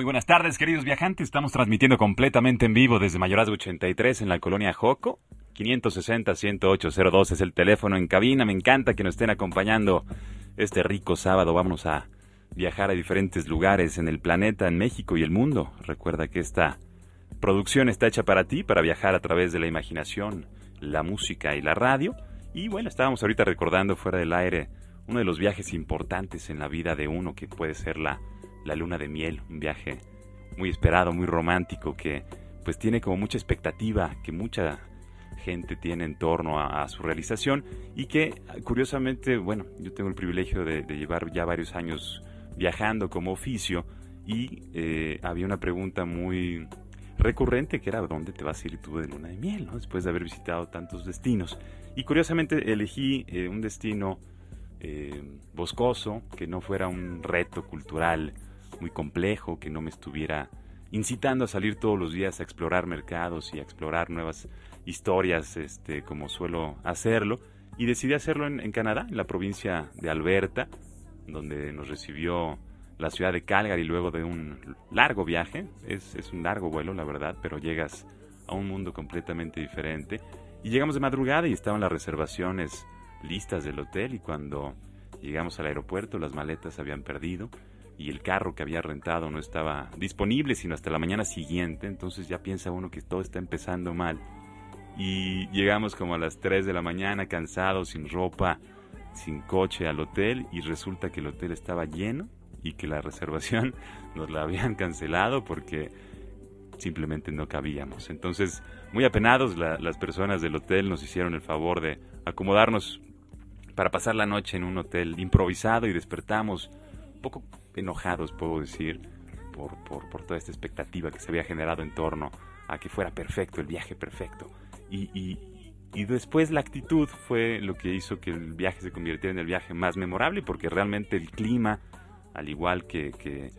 Muy buenas tardes, queridos viajantes. Estamos transmitiendo completamente en vivo desde Mayorazgo 83 en la colonia Joco. 560-10802 es el teléfono en cabina. Me encanta que nos estén acompañando este rico sábado. Vamos a viajar a diferentes lugares en el planeta, en México y el mundo. Recuerda que esta producción está hecha para ti, para viajar a través de la imaginación, la música y la radio. Y bueno, estábamos ahorita recordando fuera del aire uno de los viajes importantes en la vida de uno, que puede ser la la luna de miel, un viaje muy esperado, muy romántico, que pues tiene como mucha expectativa, que mucha gente tiene en torno a, su realización y que curiosamente, bueno, yo tengo el privilegio de, llevar ya varios años viajando como oficio y eh, había una pregunta muy recurrente que era ¿dónde te vas a ir tú de luna de miel? ¿no? Después de haber visitado tantos destinos. Y curiosamente elegí eh, un destino eh, boscoso, que no fuera un reto cultural muy complejo, que no me estuviera incitando a salir todos los días a explorar mercados y a explorar nuevas historias, este, como suelo hacerlo. Y decidí hacerlo en, Canadá, en la provincia de Alberta, donde nos recibió la ciudad de Calgary luego de un largo viaje. Es, es un largo vuelo, la verdad, pero llegas a un mundo completamente diferente. Y llegamos de madrugada y estaban las reservaciones listas del hotel y cuando llegamos al aeropuerto las maletas se habían perdido y el carro que había rentado no estaba disponible sino hasta la mañana siguiente, entonces ya piensa uno que todo está empezando mal. Y llegamos como a las 3 de la mañana cansados, sin ropa, sin coche al hotel y resulta que el hotel estaba lleno y que la reservación nos la habían cancelado porque simplemente no cabíamos. Entonces, muy apenados, las personas del hotel nos hicieron el favor de acomodarnos para pasar la noche en un hotel improvisado y despertamos un poco enojados, puedo decir, por, por, toda esta expectativa que se había generado en torno a que fuera perfecto, el viaje perfecto. Y, y, después la actitud fue lo que hizo que el viaje se convirtiera en el viaje más memorable, porque realmente el clima, al igual que, que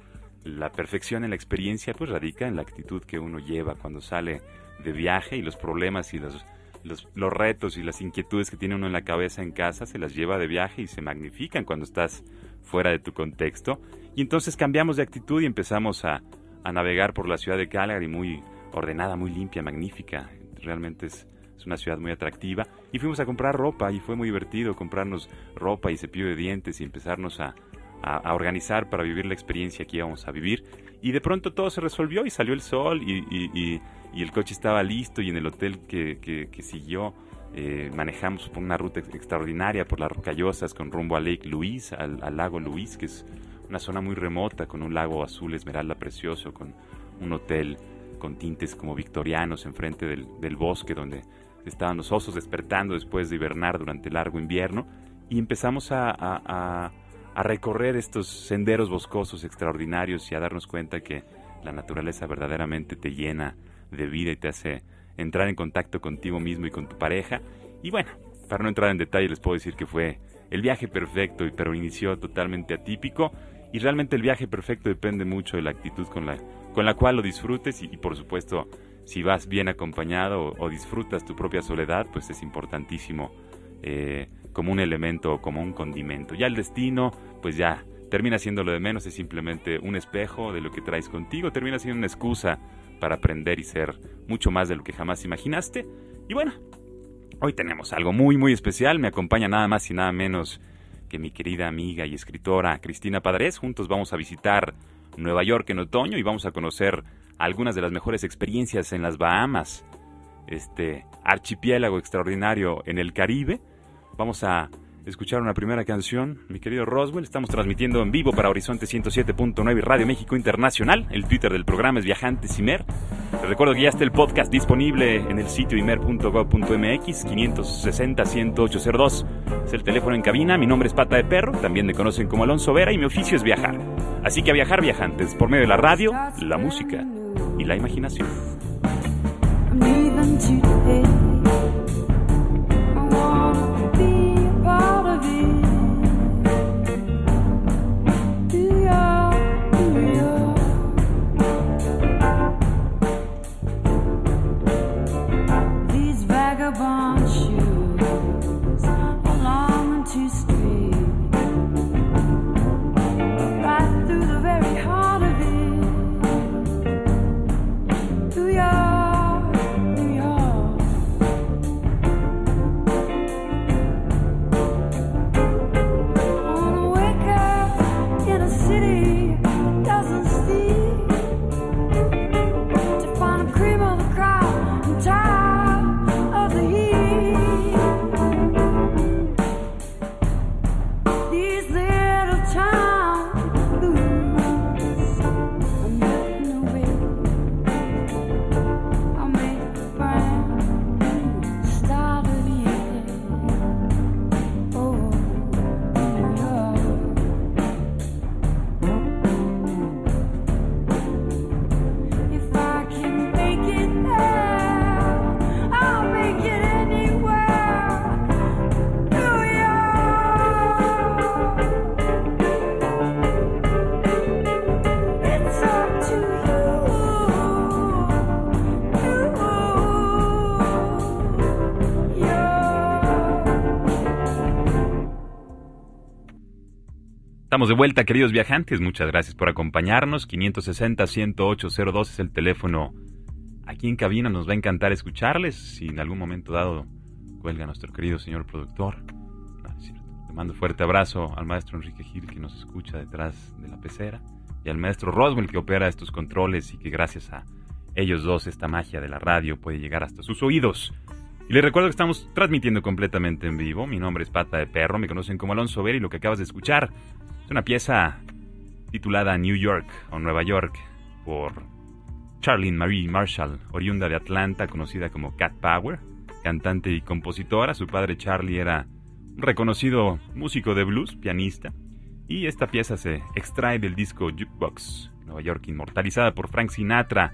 la perfección en la experiencia, pues radica en la actitud que uno lleva cuando sale de viaje y los problemas y los, los, los, retos y las inquietudes que tiene uno en la cabeza en casa se las lleva de viaje y se magnifican cuando estás fuera de tu contexto. Y entonces cambiamos de actitud y empezamos a, a navegar por la ciudad de Calgary, muy ordenada, muy limpia, magnífica. Realmente es, es, una ciudad muy atractiva. Y fuimos a comprar ropa y fue muy divertido comprarnos ropa y cepillo de dientes y empezarnos a, a, organizar para vivir la experiencia que íbamos a vivir. Y de pronto todo se resolvió y salió el sol y, y, y, el coche estaba listo y en el hotel que, que, que siguió eh, manejamos una ruta extraordinaria por las rocallosas con rumbo a Lake Louise, al, lago Louise, que es una zona muy remota con un lago azul esmeralda precioso, con un hotel con tintes como victorianos enfrente del, del bosque donde estaban los osos despertando después de hibernar durante el largo invierno y empezamos a, a, a, recorrer estos senderos boscosos extraordinarios y a darnos cuenta que la naturaleza verdaderamente te llena de vida y te hace entrar en contacto contigo mismo y con tu pareja. Y bueno, para no entrar en detalle les puedo decir que fue el viaje perfecto, pero inició totalmente atípico. Y realmente el viaje perfecto depende mucho de la actitud con la, con la cual lo disfrutes y, por supuesto si vas bien acompañado o, disfrutas tu propia soledad, pues es importantísimo eh, como un elemento o como un condimento. Ya el destino, pues ya termina siendo lo de menos, es simplemente un espejo de lo que traes contigo, termina siendo una excusa para aprender y ser mucho más de lo que jamás imaginaste. Y bueno, hoy tenemos algo muy muy especial, me acompaña nada más y nada menos que mi querida amiga y escritora Cristina Padres. Juntos vamos a visitar Nueva York en otoño y vamos a conocer algunas de las mejores experiencias en las Bahamas, este archipiélago extraordinario en el Caribe. Vamos a escuchar una primera canción, mi querido Roswell. Estamos transmitiendo en vivo para Horizonte 107.9 y Radio México Internacional. El Twitter del programa es Viajantes Imer. Les recuerdo que ya está el podcast disponible en el sitio imer.gov.mx 560-10802. Es el teléfono en cabina. Mi nombre es Pata de Perro. También me conocen como Alonso Vera y mi oficio es viajar. Así que a viajar viajantes por medio de la radio, la música y la imaginación. Estamos de vuelta, queridos viajantes. Muchas gracias por acompañarnos. 560-10802 es el teléfono aquí en cabina. Nos va a encantar escucharles. Si en algún momento dado cuelga nuestro querido señor productor. Le mando fuerte abrazo al maestro Enrique Gil que nos escucha detrás de la pecera. Y al maestro Roswell que opera estos controles y que gracias a ellos dos esta magia de la radio puede llegar hasta sus oídos. Y les recuerdo que estamos transmitiendo completamente en vivo. Mi nombre es Pata de Perro, me conocen como Alonso Ver y lo que acabas de escuchar una pieza titulada New York o Nueva York por Charlene Marie Marshall, oriunda de Atlanta, conocida como Cat Power, cantante y compositora. Su padre Charlie era un reconocido músico de blues, pianista, y esta pieza se extrae del disco Jukebox, Nueva York, inmortalizada por Frank Sinatra.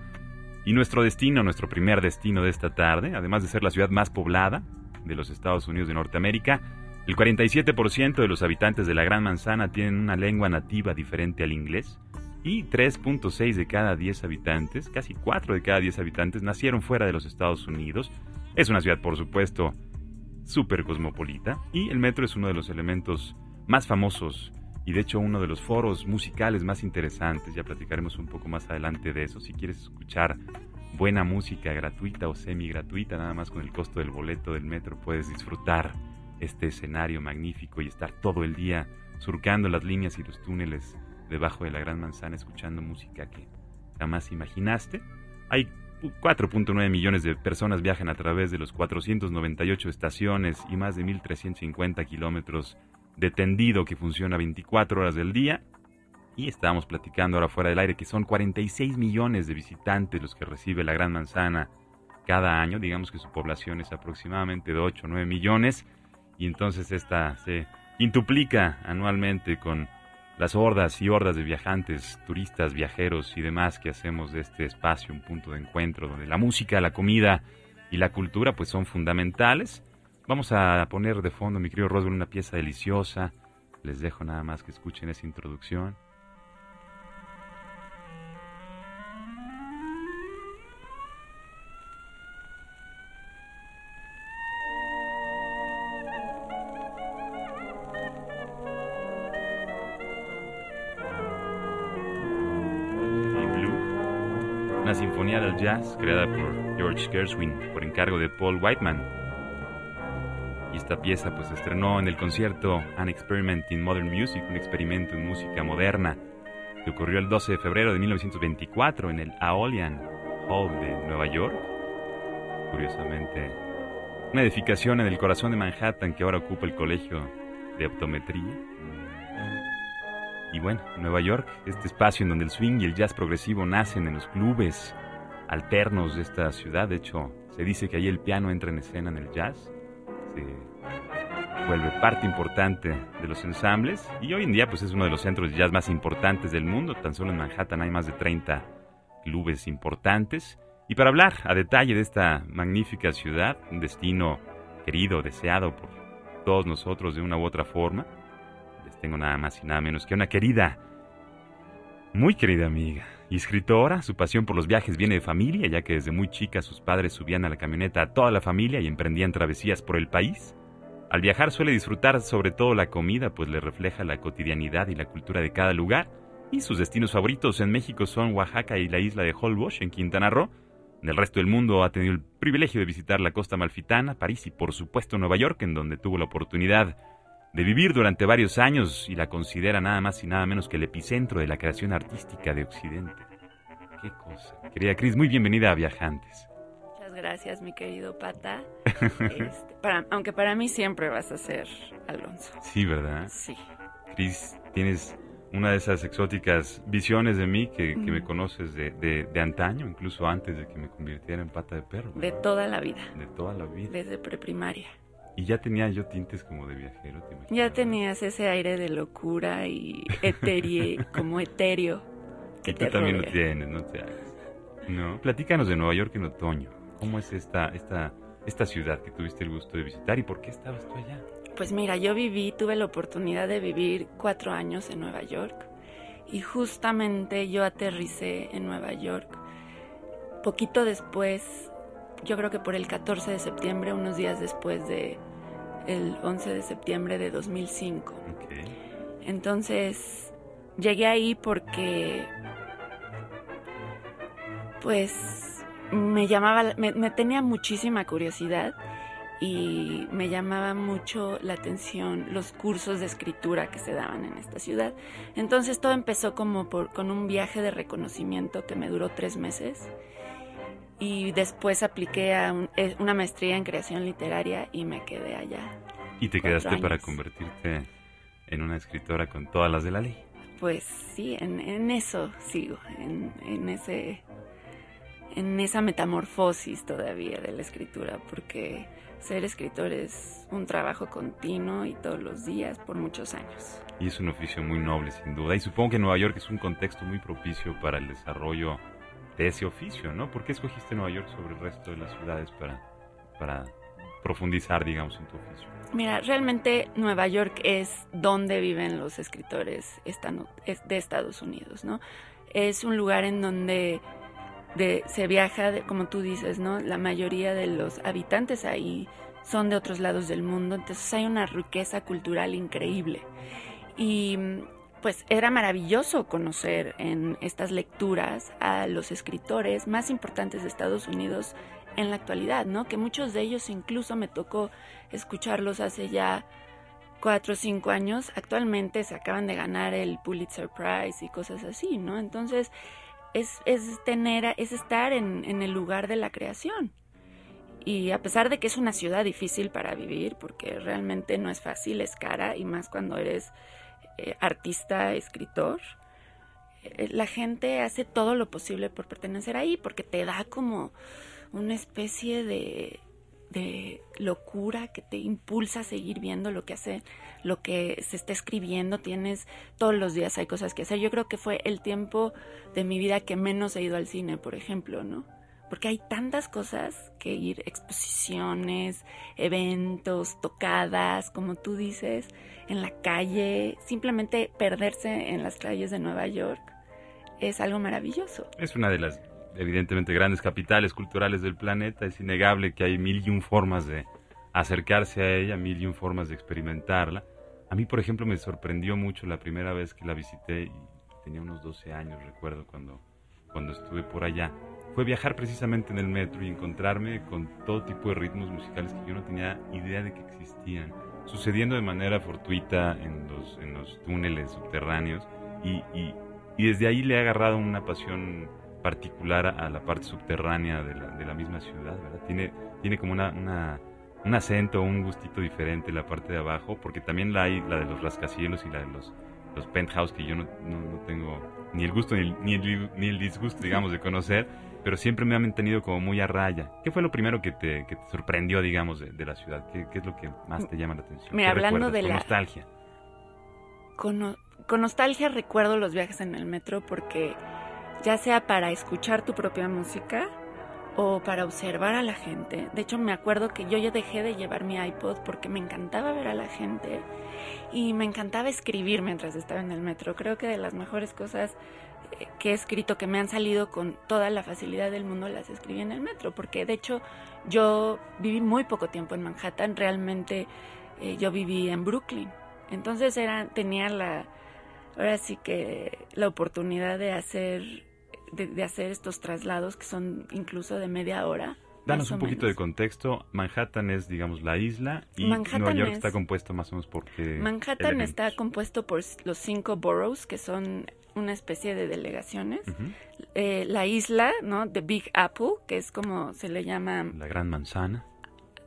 Y nuestro destino, nuestro primer destino de esta tarde, además de ser la ciudad más poblada de los Estados Unidos de Norteamérica, el 47% de los habitantes de la Gran Manzana tienen una lengua nativa diferente al inglés y 3.6 de cada 10 habitantes, casi 4 de cada 10 habitantes, nacieron fuera de los Estados Unidos. Es una ciudad, por supuesto, súper cosmopolita y el metro es uno de los elementos más famosos y de hecho uno de los foros musicales más interesantes. Ya platicaremos un poco más adelante de eso. Si quieres escuchar buena música gratuita o semi gratuita, nada más con el costo del boleto del metro puedes disfrutar este escenario magnífico y estar todo el día surcando las líneas y los túneles debajo de la Gran Manzana escuchando música que jamás imaginaste. Hay 4.9 millones de personas viajan a través de los 498 estaciones y más de 1.350 kilómetros de tendido que funciona 24 horas del día. Y estábamos platicando ahora fuera del aire que son 46 millones de visitantes los que recibe la Gran Manzana cada año. Digamos que su población es aproximadamente de 8 o 9 millones y entonces esta se quintuplica anualmente con las hordas y hordas de viajantes, turistas, viajeros y demás que hacemos de este espacio un punto de encuentro donde la música, la comida y la cultura pues son fundamentales. Vamos a poner de fondo, mi querido Roswell, una pieza deliciosa. Les dejo nada más que escuchen esa introducción. sinfonía del jazz creada por George Gershwin por encargo de Paul Whiteman. Esta pieza pues se estrenó en el concierto An Experiment in Modern Music, un experimento en música moderna, que ocurrió el 12 de febrero de 1924 en el Aeolian Hall de Nueva York. Curiosamente, una edificación en el corazón de Manhattan que ahora ocupa el colegio de optometría. Y bueno, Nueva York, este espacio en donde el swing y el jazz progresivo nacen en los clubes alternos de esta ciudad. De hecho, se dice que ahí el piano entra en escena en el jazz. Vuelve parte importante de los ensambles y hoy en día pues es uno de los centros de jazz más importantes del mundo. Tan solo en Manhattan hay más de 30 clubes importantes. Y para hablar a detalle de esta magnífica ciudad, un destino querido, deseado por todos nosotros de una u otra forma, les tengo nada más y nada menos que una querida, muy querida amiga y escritora. Su pasión por los viajes viene de familia, ya que desde muy chica sus padres subían a la camioneta a toda la familia y emprendían travesías por el país. Al viajar suele disfrutar sobre todo la comida, pues le refleja la cotidianidad y la cultura de cada lugar. Y sus destinos favoritos en México son Oaxaca y la isla de Holbox en Quintana Roo. En el resto del mundo ha tenido el privilegio de visitar la costa malfitana, París y por supuesto Nueva York, en donde tuvo la oportunidad de vivir durante varios años y la considera nada más y nada menos que el epicentro de la creación artística de Occidente. Qué cosa. Querida Cris, muy bienvenida a Viajantes gracias, mi querido Pata. Este, para, aunque para mí siempre vas a ser Alonso. Sí, ¿verdad? Sí. Cris, tienes una de esas exóticas visiones de mí que, me conoces de, de, antaño, incluso antes de que me convirtiera en pata de perro. De toda la vida. De toda la vida. Desde preprimaria. Y ya tenía yo tintes como de viajero, ¿te Ya tenías ese aire de locura y eterie, como etéreo. Que y tú también lo tienes, no te hagas. No, platícanos de Nueva York en otoño. ¿Cómo es esta, esta, esta ciudad que tuviste el gusto de visitar y por qué estabas tú allá? Pues mira, yo viví, tuve la oportunidad de vivir cuatro años en Nueva York y justamente yo aterricé en Nueva York. Poquito después, yo creo que por el 14 de septiembre, unos días después de el 11 de septiembre de 2005. Entonces, llegué ahí porque, pues, me llamaba, me, tenía muchísima curiosidad y me llamaba mucho la atención los cursos de escritura que se daban en esta ciudad. Entonces todo empezó como por, con un viaje de reconocimiento que me duró tres meses y después apliqué a eh, una maestría en creación literaria y me quedé allá. ¿Y te quedaste para convertirte en una escritora con todas las de la ley? Pues sí, en, eso sigo, en, en ese en esa metamorfosis todavía de la escritura, porque ser escritor es un trabajo continuo y todos los días por muchos años. Y es un oficio muy noble, sin duda. Y supongo que Nueva York es un contexto muy propicio para el desarrollo de ese oficio, ¿no? ¿Por qué escogiste Nueva York sobre el resto de las ciudades para, para profundizar, digamos, en tu oficio? Mira, realmente Nueva York es donde viven los escritores de Estados Unidos, ¿no? Es un lugar en donde se viaja, como tú dices, ¿no? La mayoría de los habitantes ahí son de otros lados del mundo, entonces hay una riqueza cultural increíble. Y pues era maravilloso conocer en estas lecturas a los escritores más importantes de Estados Unidos en la actualidad, ¿no? Que muchos de ellos incluso me tocó escucharlos hace ya cuatro o cinco años. Actualmente se acaban de ganar el Pulitzer Prize y cosas así, ¿no? Entonces es, tener, es estar en, el lugar de la creación. Y a pesar de que es una ciudad difícil para vivir, porque realmente no es fácil, es cara, y más cuando eres eh, artista, escritor, eh, la gente hace todo lo posible por pertenecer ahí, porque te da como una especie de, de locura que te impulsa a seguir viendo lo que hace, lo que se está escribiendo, tienes todos los días hay cosas que hacer. Yo creo que fue el tiempo de mi vida que menos he ido al cine, por ejemplo, ¿no? Porque hay tantas cosas que ir, exposiciones, eventos, tocadas, como tú dices, en la calle, simplemente perderse en las calles de Nueva York es algo maravilloso. Es una de las evidentemente grandes capitales culturales del planeta, es innegable que hay mil y un formas de acercarse a ella, mil y un formas de experimentarla. A mí, por ejemplo, me sorprendió mucho la primera vez que la visité y tenía unos 12 años, recuerdo, cuando, cuando estuve por allá. Fue viajar precisamente en el metro y encontrarme con todo tipo de ritmos musicales que yo no tenía idea de que existían, sucediendo de manera fortuita en los, en los túneles subterráneos y, y, y desde ahí le he agarrado una pasión particular a la parte subterránea de la, de la misma ciudad, ¿verdad? Tiene, tiene como una, una, un acento, un gustito diferente la parte de abajo, porque también la hay la de los rascacielos y la de los, los penthouse que yo no, no, tengo ni el gusto ni el, ni, el, ni el disgusto, digamos, de conocer, pero siempre me han mantenido como muy a raya. ¿Qué fue lo primero que te, que te sorprendió, digamos, de, la ciudad? ¿Qué, ¿Qué, es lo que más te llama la atención? Mira, hablando de con la... nostalgia. Con, con nostalgia recuerdo los viajes en el metro porque ya sea para escuchar tu propia música, o para observar a la gente. De hecho, me acuerdo que yo ya dejé de llevar mi iPod porque me encantaba ver a la gente y me encantaba escribir mientras estaba en el metro. Creo que de las mejores cosas que he escrito que me han salido con toda la facilidad del mundo las escribí en el metro, porque de hecho yo viví muy poco tiempo en Manhattan, realmente eh, yo viví en Brooklyn. Entonces era tenía la ahora sí que la oportunidad de hacer de, hacer estos traslados que son incluso de media hora. Danos un poquito de contexto. Manhattan es, digamos, la isla y Nueva York está compuesto más o menos por qué Manhattan está compuesto por los cinco boroughs, que son una especie de delegaciones. Eh, la isla, ¿no? The Big Apple, que es como se le llama... La gran manzana.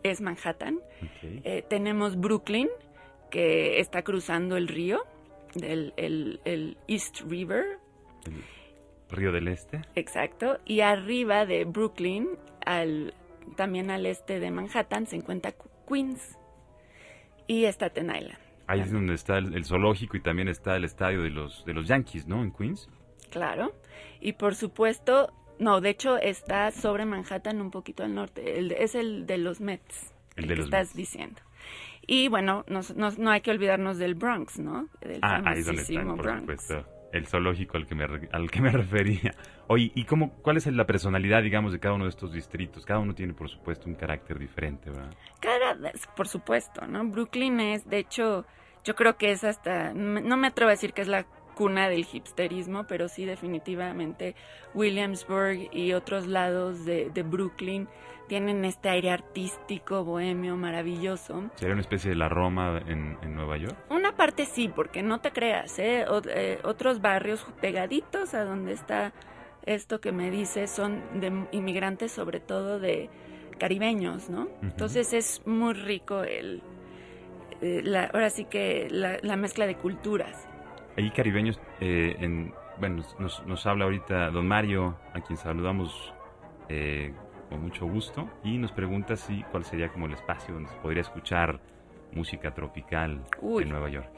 Es Manhattan. Eh, tenemos Brooklyn, que está cruzando el río, el, el, East River. Río del Este. Exacto. Y arriba de Brooklyn, al, también al este de Manhattan, se encuentra Queens y Staten Island. Ahí es donde está el, zoológico y también está el estadio de los, de los Yankees, ¿no? En Queens. Claro. Y por supuesto, no, de hecho está sobre Manhattan un poquito al norte. es el de los Mets. El, de que estás diciendo. Y bueno, no hay que olvidarnos del Bronx, ¿no? Del ah, ahí donde está, por supuesto el zoológico al que me, al que me refería. Oye, ¿y cómo, cuál es la personalidad, digamos, de cada uno de estos distritos? Cada uno tiene, por supuesto, un carácter diferente, ¿verdad? Cada, por supuesto, ¿no? Brooklyn es, de hecho, yo creo que es hasta, no me atrevo a decir que es la cuna del hipsterismo, pero sí definitivamente Williamsburg y otros lados de, de Brooklyn tienen este aire artístico, bohemio, maravilloso. ¿Sería una especie de la Roma en, Nueva York? Una parte sí, porque no te creas, ¿eh? ¿eh? otros barrios pegaditos a donde está esto que me dices son de inmigrantes, sobre todo de caribeños, ¿no? Entonces es muy rico el, la, ahora sí que la, mezcla de culturas. Ahí caribeños, eh, en, bueno, nos, nos habla ahorita don Mario, a quien saludamos eh, con mucho gusto y nos pregunta si cuál sería como el espacio donde se podría escuchar música tropical en Nueva York.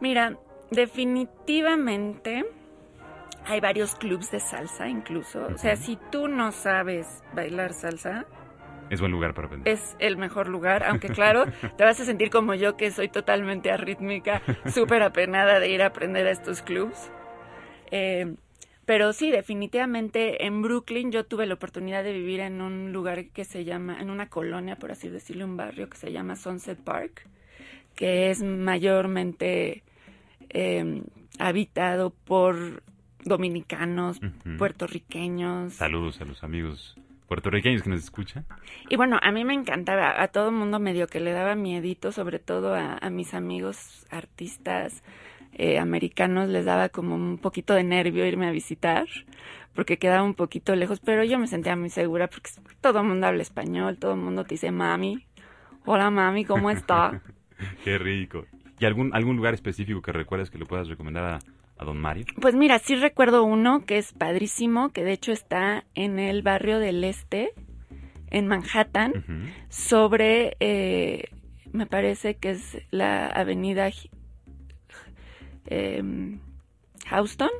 Mira, definitivamente hay varios clubs de salsa incluso. O sea, si tú no sabes bailar salsa, es buen lugar para aprender. Es el mejor lugar, aunque claro, te vas a sentir como yo que soy totalmente arrítmica, súper apenada de ir a aprender a estos clubs. Eh, pero sí, definitivamente en Brooklyn yo tuve la oportunidad de vivir en un lugar que se llama, en una colonia, por así decirlo, un barrio que se llama Sunset Park, que es mayormente em, habitado por dominicanos, puertorriqueños. Saludos a los amigos puertorriqueños que nos escuchan. Y bueno, a mí me encantaba, a todo mundo medio que le daba miedito, sobre todo a, a mis amigos artistas eh, americanos les daba como un poquito de nervio irme a visitar porque quedaba un poquito lejos, pero yo me sentía muy segura porque todo el mundo habla español, todo el mundo te dice mami, hola mami, ¿cómo está? Qué rico. ¿Y algún, algún lugar específico que recuerdes que le puedas recomendar a, a don Mario? Pues mira, sí recuerdo uno que es padrísimo, que de hecho está en el barrio del Este, en Manhattan, sobre, eh, me parece que es la avenida eh, Houston,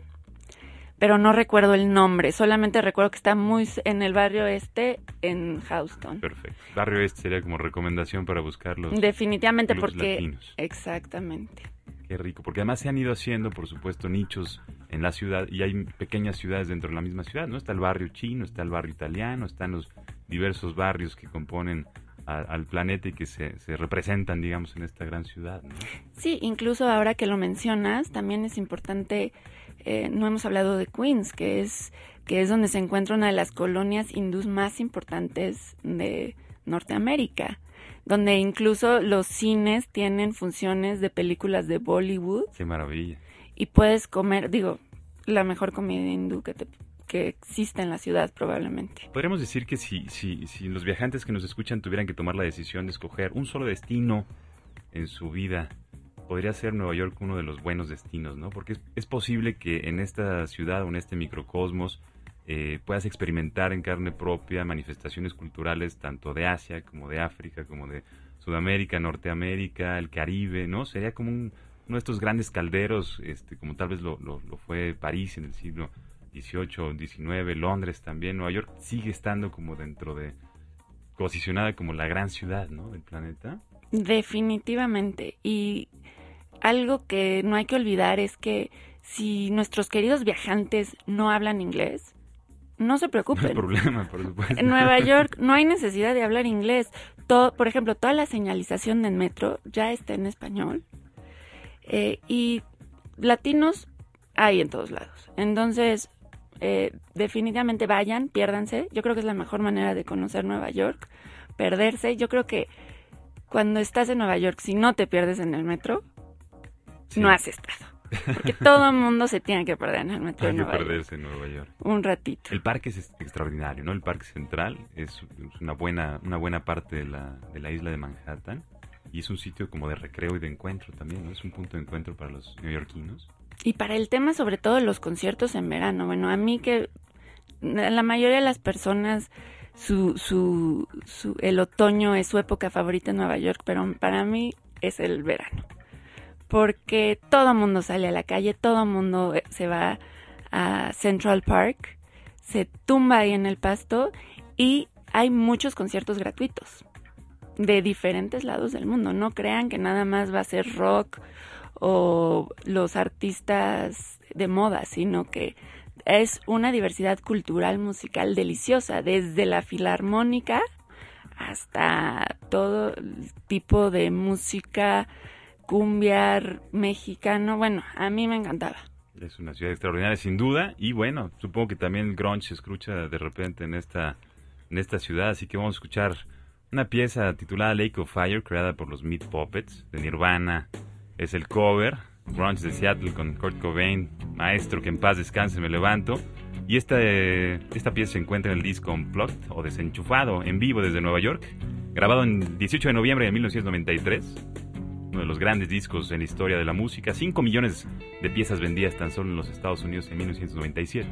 pero no recuerdo el nombre, solamente recuerdo que está muy en el barrio este en Houston. Perfecto. Barrio este sería como recomendación para buscarlos. Definitivamente porque exactamente. Qué rico, porque además se han ido haciendo, por supuesto, nichos en la ciudad y hay pequeñas ciudades dentro de la misma ciudad, ¿no? Está el barrio chino, está el barrio italiano, están los diversos barrios que componen al planeta y que se, se, representan, digamos, en esta gran ciudad. Sí, incluso ahora que lo mencionas, también es importante, eh, no hemos hablado de Queens, que es, que es donde se encuentra una de las colonias hindús más importantes de Norteamérica, donde incluso los cines tienen funciones de películas de Bollywood. Qué maravilla. Y puedes comer, digo, la mejor comida hindú que te que existe en la ciudad probablemente. Podríamos decir que si, si, si los viajantes que nos escuchan tuvieran que tomar la decisión de escoger un solo destino en su vida, podría ser Nueva York uno de los buenos destinos, ¿no? Porque es, posible que en esta ciudad o en este microcosmos eh, puedas experimentar en carne propia manifestaciones culturales tanto de Asia como de África, como de Sudamérica, Norteamérica, el Caribe, ¿no? Sería como uno de estos grandes calderos, este, como tal vez lo, lo, lo fue París en el siglo XVIII, XIX, Londres también, Nueva York sigue estando como dentro de, posicionada como la gran ciudad, ¿no? Del planeta. Definitivamente. Y algo que no hay que olvidar es que si nuestros queridos viajantes no hablan inglés, no se preocupen. No hay problema, por supuesto. En Nueva York no hay necesidad de hablar inglés. Todo, por ejemplo, toda la señalización del metro ya está en español. Eh, y latinos hay en todos lados. Entonces, eh, definitivamente vayan, piérdanse. Yo creo que es la mejor manera de conocer Nueva York, perderse. Yo creo que cuando estás en Nueva York, si no te pierdes en el metro, no has estado. Porque todo el mundo se tiene que perder en el metro Hay de Nueva que perderse en Nueva York. Un ratito. El parque es extraordinario, ¿no? El parque central es una buena, una buena parte de la, de la isla de Manhattan y es un sitio como de recreo y de encuentro también, ¿no? Es un punto de encuentro para los neoyorquinos. Y para el tema sobre todo los conciertos en verano, bueno, a mí que la mayoría de las personas su, su, su, el otoño es su época favorita en Nueva York, pero para mí es el verano. Porque todo mundo sale a la calle, todo mundo eh, se va a Central Park, se tumba ahí en el pasto y hay muchos conciertos gratuitos de diferentes lados del mundo. No crean que nada más va a ser rock o los artistas de moda, sino que es una diversidad cultural musical deliciosa, desde la filarmónica hasta todo tipo de música cumbia mexicano. Bueno, a mí me encantaba. Es una ciudad extraordinaria, sin duda. Y bueno, supongo que también grunge se escucha de repente en esta, en esta ciudad. Así que vamos a escuchar una pieza titulada Lake of Fire, creada por los Meat Puppets de Nirvana. Es el cover Grunge de Seattle con Kurt Cobain, maestro que en paz descanse, me levanto. Y esta, esta pieza se encuentra en el disco Unplugged o Desenchufado en vivo desde Nueva York, grabado en 18 de noviembre de 1993 uno de los grandes discos en la historia de la música. 5 millones de piezas vendidas tan solo en los Estados Unidos en 1997.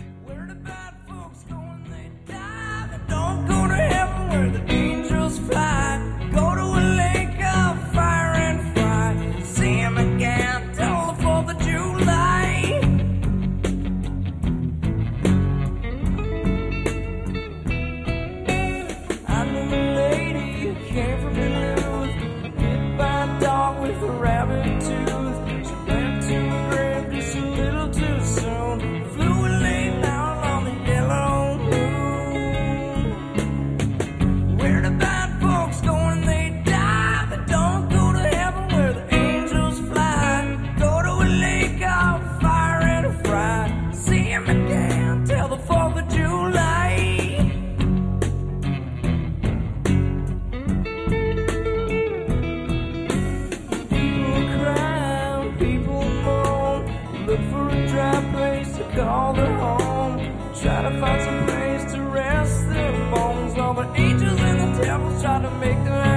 but angels and the devils try to make them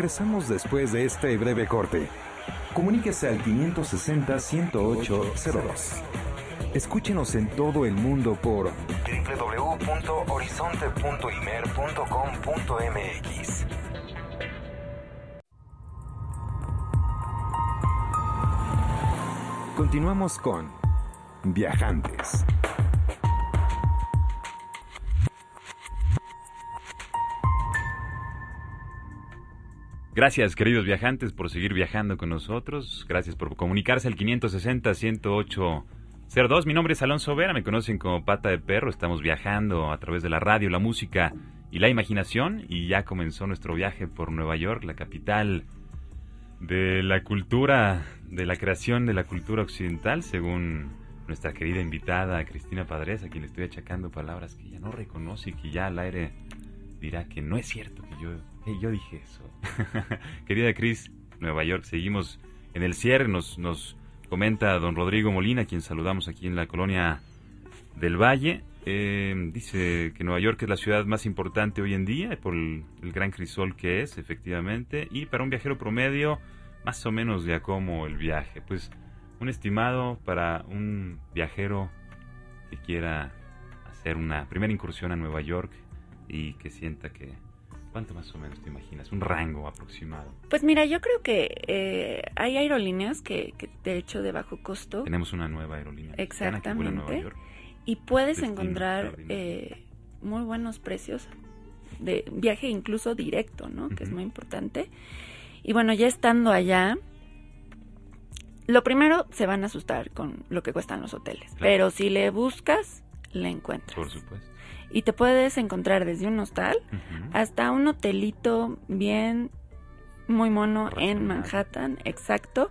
Regresamos después de este breve corte. Comuníquese al 560-108-02. Escúchenos en todo el mundo por www.horizonte.imer.com.mx. Continuamos con Viajantes. Gracias, queridos viajantes, por seguir viajando con nosotros. Gracias por comunicarse al 560-108-02. Mi nombre es Alonso Vera, me conocen como Pata de Perro. Estamos viajando a través de la radio, la música y la imaginación. Y ya comenzó nuestro viaje por Nueva York, la capital de la cultura, de la creación de la cultura occidental, según nuestra querida invitada Cristina Padres, a quien le estoy achacando palabras que ya no reconoce y que ya al aire dirá que no es cierto que yo yo dije eso. Querida Cris, Nueva York, seguimos en el cierre. Nos, nos comenta don Rodrigo Molina, quien saludamos aquí en la colonia del Valle. Eh, dice que Nueva York es la ciudad más importante hoy en día por el, gran crisol que es, efectivamente. Y para un viajero promedio, más o menos ya como el viaje. Pues un estimado para un viajero que quiera hacer una primera incursión a Nueva York y que sienta que ¿Cuánto más o menos te imaginas? Un rango aproximado. Pues mira, yo creo que eh, hay aerolíneas que, de hecho de bajo costo. Tenemos una nueva aerolínea. Exactamente. Y puedes encontrar eh, muy buenos precios de viaje incluso directo, ¿no? Que es muy importante. Y bueno, ya estando allá, lo primero se van a asustar con lo que cuestan los hoteles. Pero si le buscas, le encuentras. Por supuesto y te puedes encontrar desde un hostal hasta un hotelito bien muy mono en Manhattan, exacto,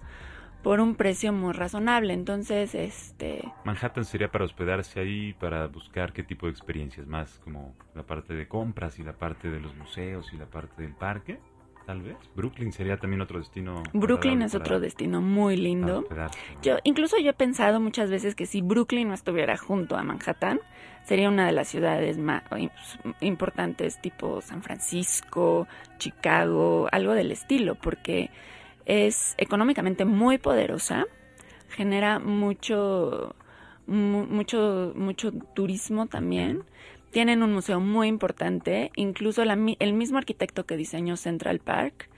por un precio muy razonable. Entonces, este Manhattan sería para hospedarse ahí, para buscar qué tipo de experiencias, más como la parte de compras y la parte de los museos y la parte del parque tal vez. Brooklyn sería también otro destino. Brooklyn es otro destino muy lindo. Yo incluso yo he pensado muchas veces que si Brooklyn no estuviera junto a Manhattan, sería una de las ciudades más importantes tipo San Francisco, Chicago, algo del estilo, porque es económicamente muy poderosa, genera mucho mucho mucho turismo también tienen un museo muy importante, incluso el mismo arquitecto que diseñó Central Park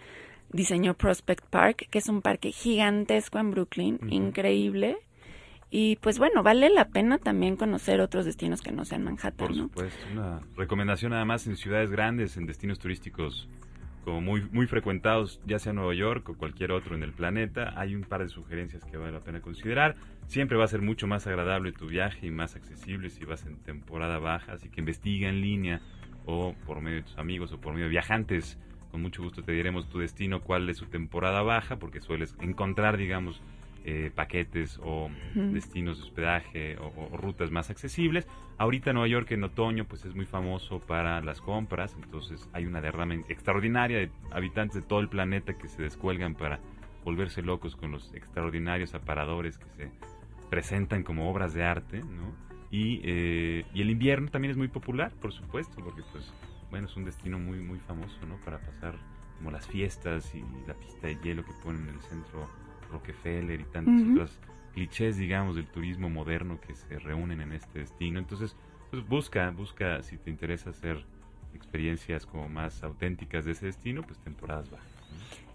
diseñó Prospect Park, que es un parque gigantesco en Brooklyn, increíble. Y pues bueno, vale la pena también conocer otros destinos que no sean Manhattan. Por supuesto, una recomendación además en ciudades grandes, en destinos turísticos como muy, muy frecuentados, ya sea Nueva York o cualquier otro en el planeta, hay un par de sugerencias que vale la pena considerar. Siempre va a ser mucho más agradable tu viaje y más accesible si vas en temporada baja, así que investiga en línea o por medio de tus amigos o por medio de viajantes. Con mucho gusto te diremos tu destino, cuál es su temporada baja, porque sueles encontrar, digamos, eh, paquetes o destinos de hospedaje o, rutas más accesibles. Ahorita Nueva York en otoño pues es muy famoso para las compras, entonces hay una derrama extraordinaria de habitantes de todo el planeta que se descuelgan para volverse locos con los extraordinarios aparadores que se presentan como obras de arte, ¿no? Y, eh, y el invierno también es muy popular, por supuesto, porque pues bueno, es un destino muy muy famoso, ¿no? Para pasar como las fiestas y la pista de hielo que ponen en el centro Rockefeller y tantos otros clichés, digamos, del turismo moderno que se reúnen en este destino. Entonces, pues busca, busca, si te interesa hacer experiencias como más auténticas de ese destino, pues temporadas bajas.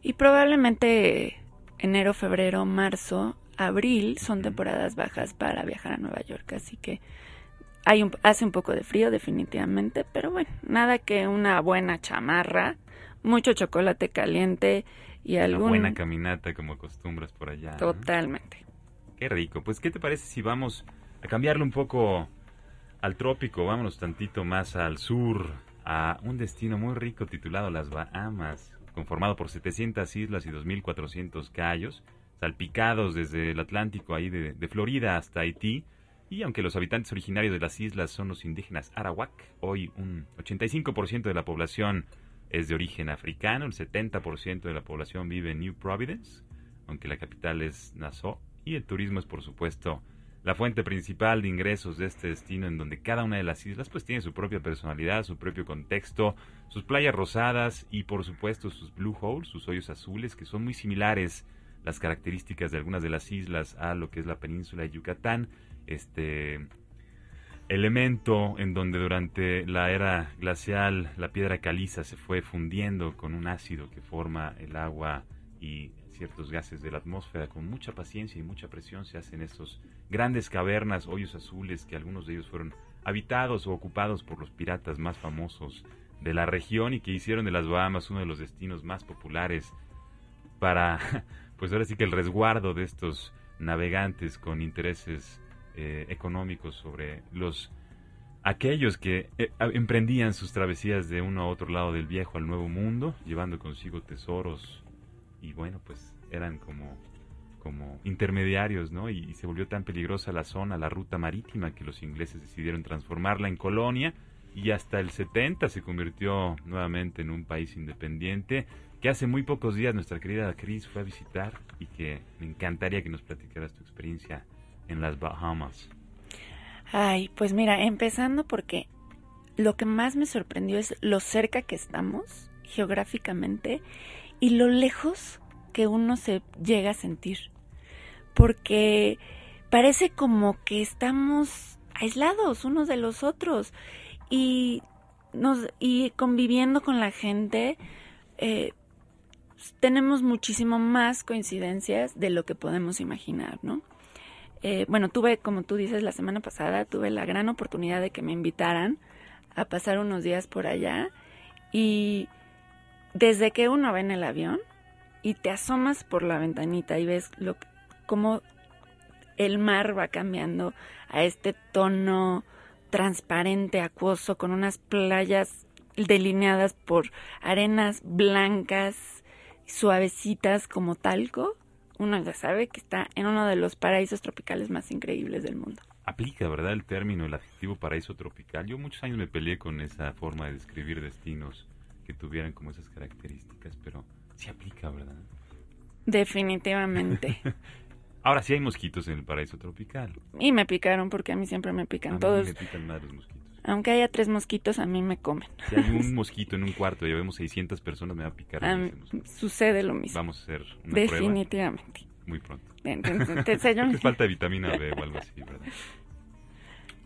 Y probablemente enero, febrero, marzo, abril son temporadas bajas para viajar a Nueva York, así que hay un, hace un poco de frío definitivamente, pero bueno, nada que una buena chamarra, mucho chocolate caliente y algún... Una buena caminata como acostumbras por allá. Totalmente. Qué rico. Pues, ¿qué te parece si vamos a cambiarle un poco al trópico? Vámonos tantito más al sur, a un destino muy rico titulado Las Bahamas, conformado por 700 islas y 2.400 callos, salpicados desde el Atlántico ahí de, de Florida hasta Haití. Y aunque los habitantes originarios de las islas son los indígenas arawak, hoy un 85% de la población es de origen africano, el 70% de la población vive en New Providence, aunque la capital es Nassau, y el turismo es por supuesto la fuente principal de ingresos de este destino en donde cada una de las islas pues tiene su propia personalidad, su propio contexto, sus playas rosadas y por supuesto sus blue holes, sus hoyos azules que son muy similares las características de algunas de las islas a lo que es la península de Yucatán, este elemento en donde durante la era glacial la piedra caliza se fue fundiendo con un ácido que forma el agua y ciertos gases de la atmósfera, con mucha paciencia y mucha presión se hacen estos grandes cavernas, hoyos azules, que algunos de ellos fueron habitados o ocupados por los piratas más famosos de la región y que hicieron de las Bahamas uno de los destinos más populares para, pues ahora sí que el resguardo de estos navegantes con intereses eh, económicos sobre los aquellos que eh, emprendían sus travesías de uno a otro lado del viejo al nuevo mundo, llevando consigo tesoros, y bueno, pues eran como, como intermediarios, ¿no? Y, se volvió tan peligrosa la zona, la ruta marítima, que los ingleses decidieron transformarla en colonia y hasta el 70 se convirtió nuevamente en un país independiente que hace muy pocos días nuestra querida Cris fue a visitar y que me encantaría que nos platicaras tu experiencia en las Bahamas. Ay, pues mira, empezando porque lo que más me sorprendió es lo cerca que estamos geográficamente y lo lejos que uno se llega a sentir. Porque parece como que estamos aislados unos de los otros y, nos, y conviviendo con la gente. Eh, tenemos muchísimo más coincidencias de lo que podemos imaginar, ¿no? Eh, bueno, tuve, como tú dices, la semana pasada tuve la gran oportunidad de que me invitaran a pasar unos días por allá y desde que uno va en el avión y te asomas por la ventanita y ves lo cómo el mar va cambiando a este tono transparente, acuoso, con unas playas delineadas por arenas blancas, suavecitas como talco, uno ya sabe que está en uno de los paraísos tropicales más increíbles del mundo. Aplica, ¿verdad? El término, el adjetivo paraíso tropical. Yo muchos años me peleé con esa forma de describir destinos que tuvieran como esas características, pero sí aplica, ¿verdad? Definitivamente. Ahora sí hay mosquitos en el paraíso tropical. Y me picaron porque a mí siempre me pican a todos. Mí me pican más los mosquitos. Aunque haya tres mosquitos, a mí me comen. Si hay un mosquito en un cuarto y vemos 600 personas, me va a picar. sucede lo mismo. Vamos a hacer una Definitivamente. Muy pronto. te, te falta vitamina B o algo así, ¿verdad?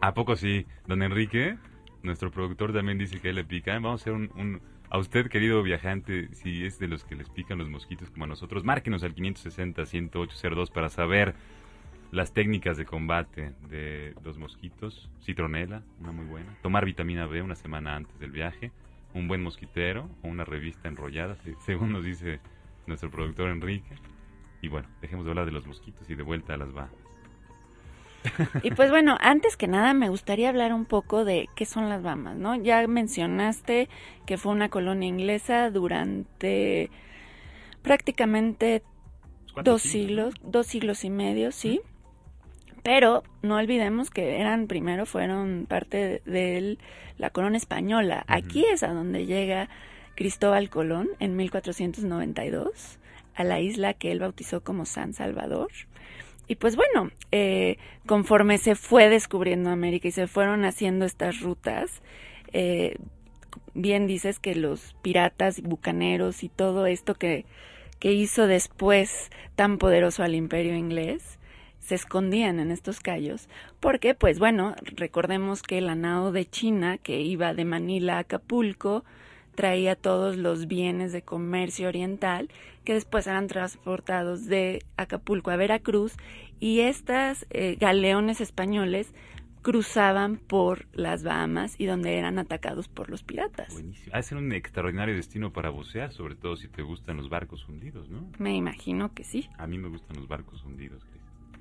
¿A poco sí? Don Enrique, nuestro productor también dice que le pica. Vamos a hacer un a usted, querido viajante, si es de los que les pican los mosquitos como a nosotros, márquenos al 560-10802 para saber las técnicas de combate de los mosquitos. Citronela, una muy buena. Tomar vitamina B una semana antes del viaje. Un buen mosquitero o una revista enrollada, según nos dice nuestro productor Enrique. Y bueno, dejemos de hablar de los mosquitos y de vuelta a las bajas. Y pues bueno, antes que nada me gustaría hablar un poco de qué son las Bahamas, ¿no? Ya mencionaste que fue una colonia inglesa durante prácticamente dos siglos, dos siglos y medio, sí. Pero no olvidemos que eran primero fueron parte de la corona española. Aquí es a donde llega Cristóbal Colón en 1492 a la isla que él bautizó como San Salvador. Y pues bueno, eh, conforme se fue descubriendo América y se fueron haciendo estas rutas, eh, bien dices que los piratas y bucaneros y todo esto que, que hizo después tan poderoso al imperio inglés, se escondían en estos callos, porque pues bueno, recordemos que la nao de China que iba de Manila a Acapulco traía todos los bienes de comercio oriental que después eran transportados de Acapulco a Veracruz y estas eh, galeones españoles cruzaban por las Bahamas y donde eran atacados por los piratas. Buenísimo. Ha un extraordinario destino para bucear, sobre todo si te gustan los barcos hundidos, ¿no? Me imagino que sí. A mí me gustan los barcos hundidos,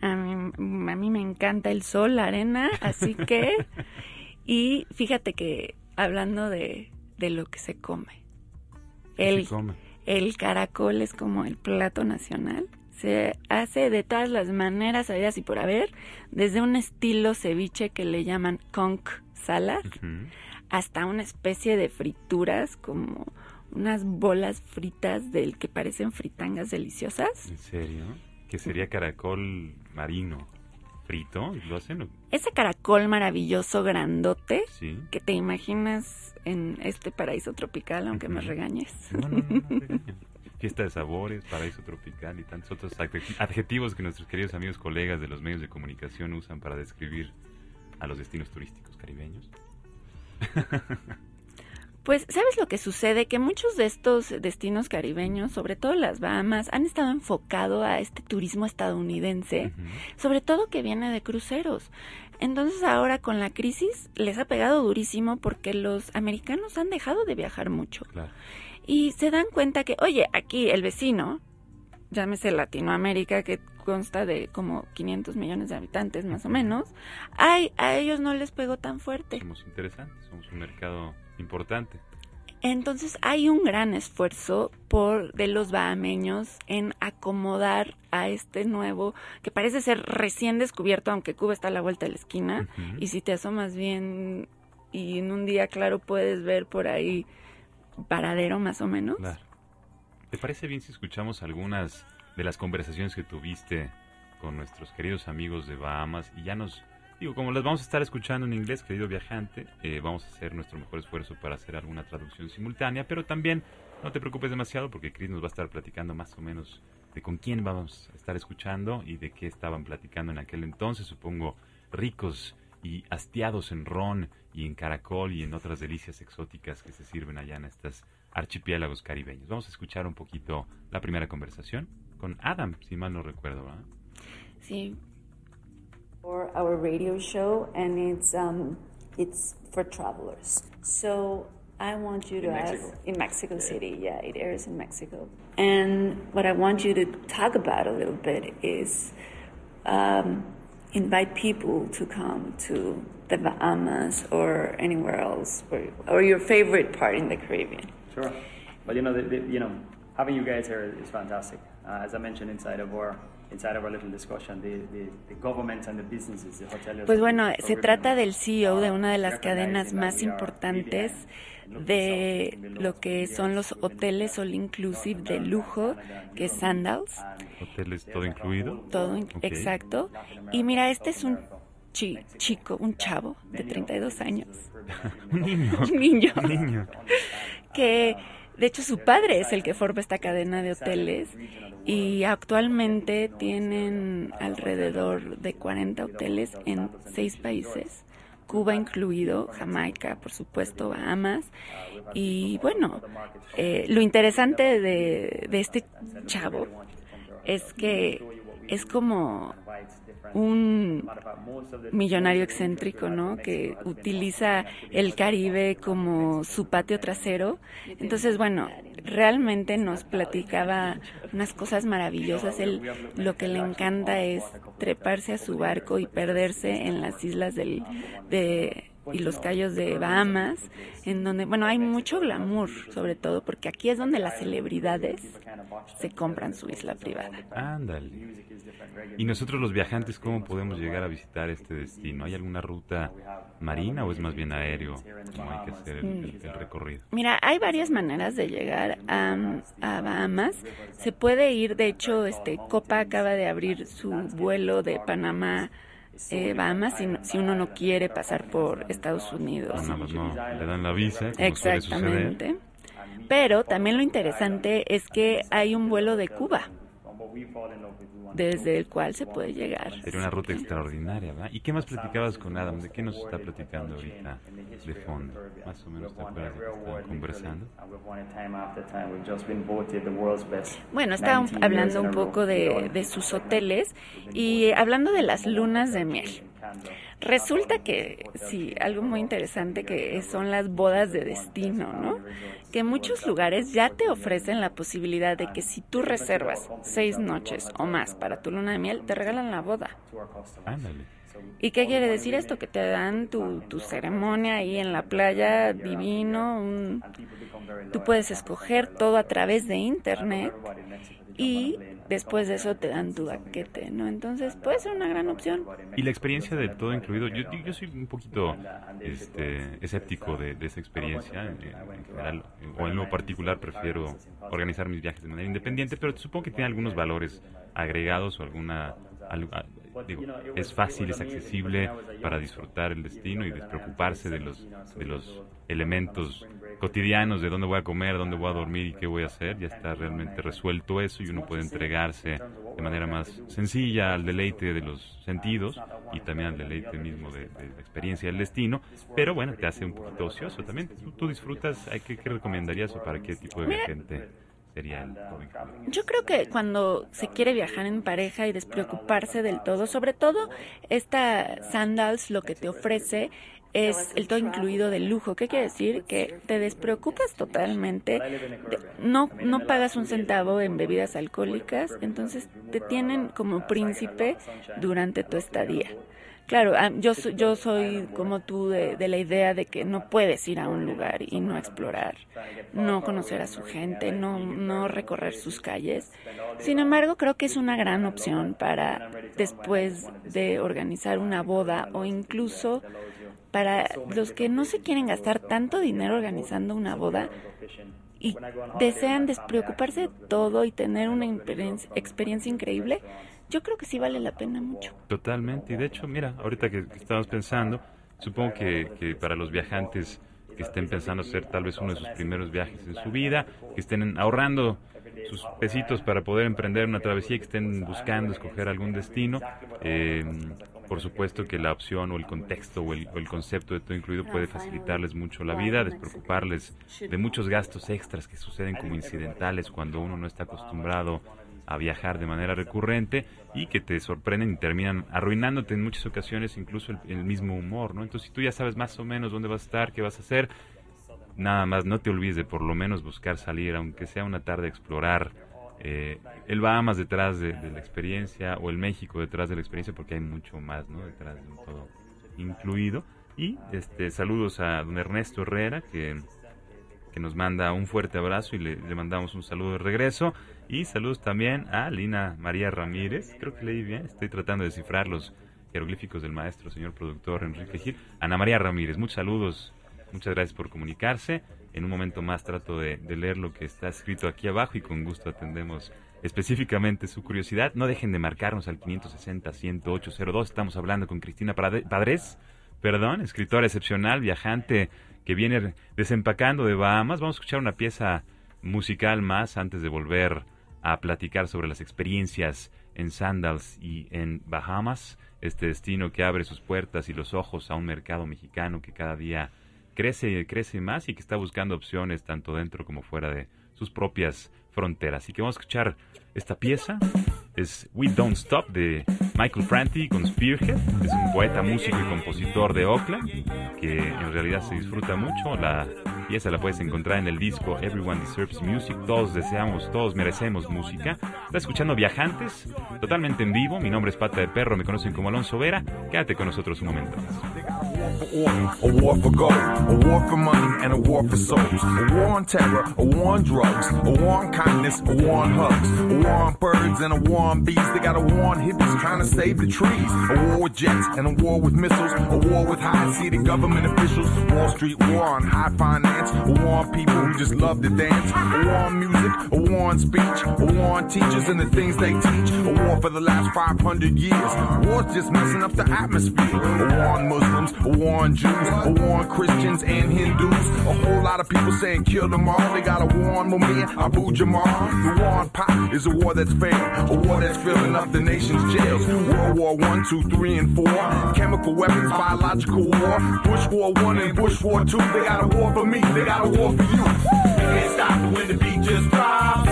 A mí, a mí me encanta el sol, la arena, así que... y fíjate que hablando de, de lo que se come. El, se come? el caracol es como el plato nacional. Se hace de todas las maneras sabidas y por haber, desde un estilo ceviche que le llaman conch salad, hasta una especie de frituras como unas bolas fritas del que parecen fritangas deliciosas. ¿En serio? Que sería caracol marino. frito y lo hacen. Ese caracol maravilloso grandote que te imaginas en este paraíso tropical, aunque me regañes. Fiesta de sabores, paraíso tropical y tantos otros adjetivos que nuestros queridos amigos colegas de los medios de comunicación usan para describir a los destinos turísticos caribeños. Pues, ¿sabes lo que sucede? Que muchos de estos destinos caribeños, sobre todo las Bahamas, han estado enfocados a este turismo estadounidense, sobre todo que viene de cruceros. Entonces ahora con la crisis les ha pegado durísimo porque los americanos han dejado de viajar mucho. Y se dan cuenta que, oye, aquí el vecino, llámese Latinoamérica, que consta de como 500 millones de habitantes más o menos, ay, a ellos no les pegó tan fuerte. Somos interesantes, somos un mercado importante. Entonces hay un gran esfuerzo por de los bahameños en acomodar a este nuevo que parece ser recién descubierto, aunque Cuba está a la vuelta de la esquina. Y si te asomas bien y en un día claro puedes ver por ahí paradero más o menos. ¿Te parece bien si escuchamos algunas de las conversaciones que tuviste con nuestros queridos amigos de Bahamas y ya nos Digo, como las vamos a estar escuchando en inglés, querido viajante, eh, vamos a hacer nuestro mejor esfuerzo para hacer alguna traducción simultánea, pero también no te preocupes demasiado porque Chris nos va a estar platicando más o menos de con quién vamos a estar escuchando y de qué estaban platicando en aquel entonces, supongo ricos y hastiados en ron y en caracol y en otras delicias exóticas que se sirven allá en estos archipiélagos caribeños. Vamos a escuchar un poquito la primera conversación con Adam, si mal no recuerdo. ¿verdad? Sí, for our radio show, and it's um, it's for travelers. So I want you to in ask Mexico. in Mexico yeah. City. Yeah, it airs in Mexico. And what I want you to talk about a little bit is um, invite people to come to the Bahamas or anywhere else, or, or your favorite part in the Caribbean. Sure. Well, you know, the, the, you know, having you guys here is fantastic. Uh, as I mentioned inside of our Pues bueno, se trata del CEO de una de las cadenas más importantes de lo que son los hoteles all inclusive de lujo, que es Sandals. ¿Hoteles todo incluido? Todo, exacto. Y mira, este es un chico, un chavo de 32 años. un niño. un niño. un niño. que de hecho, su padre es el que forma esta cadena de hoteles y actualmente tienen alrededor de 40 hoteles en seis países. Cuba incluido, Jamaica, por supuesto, Bahamas. Y bueno, eh, lo interesante de, de este chavo es que es como un millonario excéntrico, ¿no? Que utiliza el Caribe como su patio trasero. Entonces, bueno, realmente nos platicaba unas cosas maravillosas. Él lo que le encanta es treparse a su barco y perderse en las islas del, de y los callos de Bahamas, en donde, bueno, hay mucho glamour, sobre todo, porque aquí es donde las celebridades se compran su isla privada. Ándale. ¿Y nosotros los viajantes cómo podemos llegar a visitar este destino? ¿Hay alguna ruta marina o es más bien aéreo? ¿Cómo hay que hacer el, recorrido? Mira, hay varias maneras de llegar a, a, Bahamas. Se puede ir, de hecho, este Copa acaba de abrir su vuelo de Panamá eh, Bahamas si, si, uno no quiere pasar por Estados Unidos. No, no, le dan la visa. Exactamente. Pero también lo interesante es que hay un vuelo de Cuba desde el cual se puede llegar. Sería una ruta extraordinaria, ¿verdad? ¿Y qué más platicabas con Adam? ¿De qué nos está platicando ahorita de fondo? Más o menos te acuerdas de que estaban conversando. Bueno, está hablando un poco de, de sus hoteles y hablando de las lunas de miel. Resulta que, sí, algo muy interesante que son las bodas de destino, ¿no? Que muchos lugares ya te ofrecen la posibilidad de que si tú reservas seis noches o más para tu luna de miel, te regalan la boda. Ándale. ¿Y qué quiere decir esto? Que te dan tu, tu ceremonia ahí en la playa, divino, un, tú puedes escoger todo a través de internet y después de eso te dan tu baquete, ¿no? Entonces puede ser una gran opción. Y la experiencia de todo incluido, yo, yo soy un poquito este, escéptico de, esa experiencia, en, general, o en lo particular prefiero organizar mis viajes de manera independiente, pero supongo que tiene algunos valores agregados o alguna digo, es fácil, es accesible para disfrutar el destino y despreocuparse de los, de los elementos cotidianos de dónde voy a comer, dónde voy a dormir y qué voy a hacer. Ya está realmente resuelto eso y uno puede entregarse de manera más sencilla al deleite de los sentidos y también al deleite mismo de, la experiencia del destino. Pero bueno, te hace un poquito ocioso también. Tú, disfrutas, ¿qué, ¿qué recomendarías o para qué tipo de gente? Yo creo que cuando se quiere viajar en pareja y despreocuparse del todo, sobre todo esta Sandals lo que te ofrece es el todo incluido de lujo. ¿Qué quiere decir? Que te despreocupas totalmente, no, no pagas un centavo en bebidas alcohólicas, entonces te tienen como príncipe durante tu estadía. Claro, ah, yo, yo soy como tú de, la idea de que no puedes ir a un lugar y no explorar, no conocer a su gente, no, no recorrer sus calles. Sin embargo, creo que es una gran opción para después de organizar una boda o incluso para los que no se quieren gastar tanto dinero organizando una boda y desean despreocuparse de todo y tener una experiencia increíble yo creo que sí vale la pena mucho. Totalmente. Y de hecho, mira, ahorita que, estamos pensando, supongo que, que, para los viajantes que estén pensando hacer tal vez uno de sus primeros viajes en su vida, que estén ahorrando sus pesitos para poder emprender una travesía, que estén buscando escoger algún destino, eh, por supuesto que la opción o el contexto o el, el, concepto de todo incluido puede facilitarles mucho la vida, despreocuparles de muchos gastos extras que suceden como incidentales cuando uno no está acostumbrado a viajar de manera recurrente y que te sorprenden y terminan arruinándote en muchas ocasiones incluso el, mismo humor, ¿no? Entonces si tú ya sabes más o menos dónde vas a estar, qué vas a hacer, nada más no te olvides de por lo menos buscar salir, aunque sea una tarde explorar eh, el Bahamas detrás de, la experiencia o el México detrás de la experiencia porque hay mucho más, ¿no? Detrás de todo incluido. Y este saludos a don Ernesto Herrera que, que nos manda un fuerte abrazo y le, le mandamos un saludo de regreso. Y saludos también a Lina María Ramírez. Creo que leí bien. Estoy tratando de descifrar los jeroglíficos del maestro, señor productor Enrique Gil. Ana María Ramírez, muchos saludos. Muchas gracias por comunicarse. En un momento más trato de, leer lo que está escrito aquí abajo y con gusto atendemos específicamente su curiosidad. No dejen de marcarnos al 560-10802. Estamos hablando con Cristina Padres, perdón, escritora excepcional, viajante que viene desempacando de Bahamas. Vamos a escuchar una pieza musical más antes de volver a platicar sobre las experiencias en Sandals y en Bahamas, este destino que abre sus puertas y los ojos a un mercado mexicano que cada día crece, crece más y que está buscando opciones tanto dentro como fuera de sus propias fronteras. Así que vamos a escuchar esta pieza. Es We Don't Stop de Michael Franti con Spearhead. Es un poeta, músico y compositor de Oakland que en realidad se disfruta mucho. La pieza la puedes encontrar en el disco Everyone Deserves Music. Todos deseamos, todos merecemos música. Está escuchando Viajantes, totalmente en vivo. Mi nombre es Pata de Perro, me conocen como Alonso Vera. Quédate con nosotros un momento. A war for gold, a war for money, and a war for souls. A war on terror, a war on drugs, a war on kindness, a war on hugs. A war on birds and a war on bees. They got a war on hippies trying to save the trees. A war with jets and a war with missiles. A war with high-seated government officials. Wall Street war on high finance. A war on people who just love to dance. A war on music, a war on speech. A war on teachers and the things they teach. A war for the last 500 years. War's just messing up the atmosphere. A war on Muslims, war on Jews, a war on Christians and Hindus. A whole lot of people saying kill them all. They got a war on Mumia, Abu Jamal. The war on pot is a war that's fair, a war that's filling up the nation's jails. World War One, Two, Three, and Four. Chemical weapons, biological war. Bush War One and Bush War Two. They got a war for me, they got a war for you. We can't stop when the beat just drops.